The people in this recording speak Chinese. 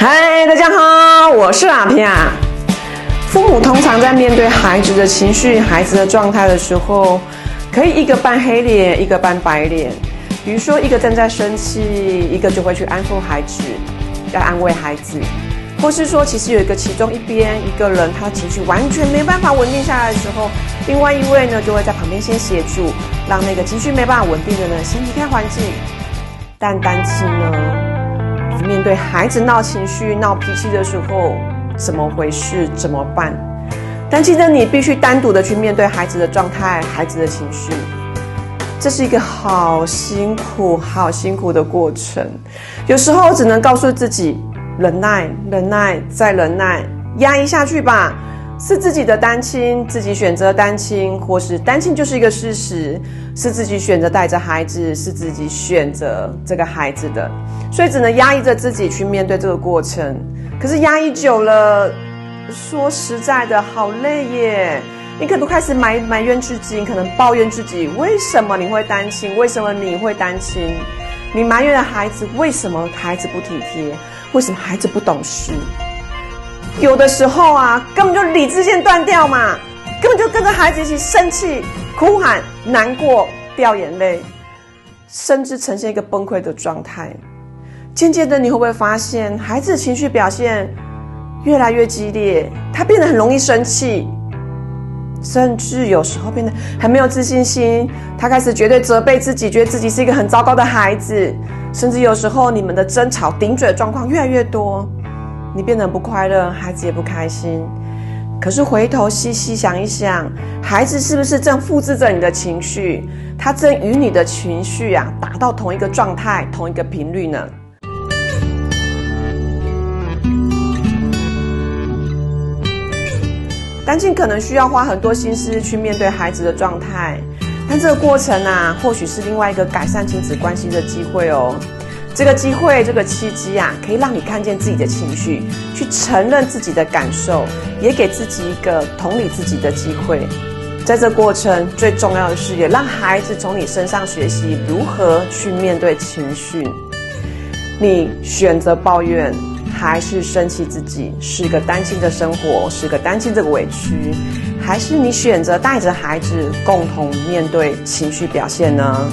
嗨，大家好，我是阿平啊。父母通常在面对孩子的情绪、孩子的状态的时候，可以一个扮黑脸，一个扮白脸。比如说，一个正在生气，一个就会去安抚孩子，要安慰孩子；或是说，其实有一个其中一边一个人，他情绪完全没办法稳定下来的时候，另外一位呢就会在旁边先协助，让那个情绪没办法稳定的呢先离开环境。但单亲呢，面对孩子闹情绪、闹脾气的时候，怎么回事？怎么办？单亲的你必须单独的去面对孩子的状态、孩子的情绪。这是一个好辛苦、好辛苦的过程，有时候只能告诉自己忍耐、忍耐再忍耐，压抑下去吧。是自己的单亲，自己选择单亲，或是单亲就是一个事实，是自己选择带着孩子，是自己选择这个孩子的，所以只能压抑着自己去面对这个过程。可是压抑久了，说实在的，好累耶。你可能开始埋埋怨自己，可能抱怨自己，为什么你会单亲？为什么你会单亲？你埋怨孩子，为什么孩子不体贴？为什么孩子不懂事？有的时候啊，根本就理智线断掉嘛，根本就跟着孩子一起生气、哭喊、难过、掉眼泪，甚至呈现一个崩溃的状态。渐渐的，你会不会发现孩子情绪表现越来越激烈？他变得很容易生气。甚至有时候变得很没有自信心，他开始绝对责备自己，觉得自己是一个很糟糕的孩子。甚至有时候你们的争吵、顶嘴的状况越来越多，你变得不快乐，孩子也不开心。可是回头细细想一想，孩子是不是正复制着你的情绪？他正与你的情绪啊达到同一个状态、同一个频率呢？单亲可能需要花很多心思去面对孩子的状态，但这个过程啊，或许是另外一个改善亲子关系的机会哦。这个机会，这个契机啊，可以让你看见自己的情绪，去承认自己的感受，也给自己一个同理自己的机会。在这过程，最重要的是也让孩子从你身上学习如何去面对情绪。你选择抱怨。还是生气自己是个担心的生活，是个担心这个委屈，还是你选择带着孩子共同面对情绪表现呢？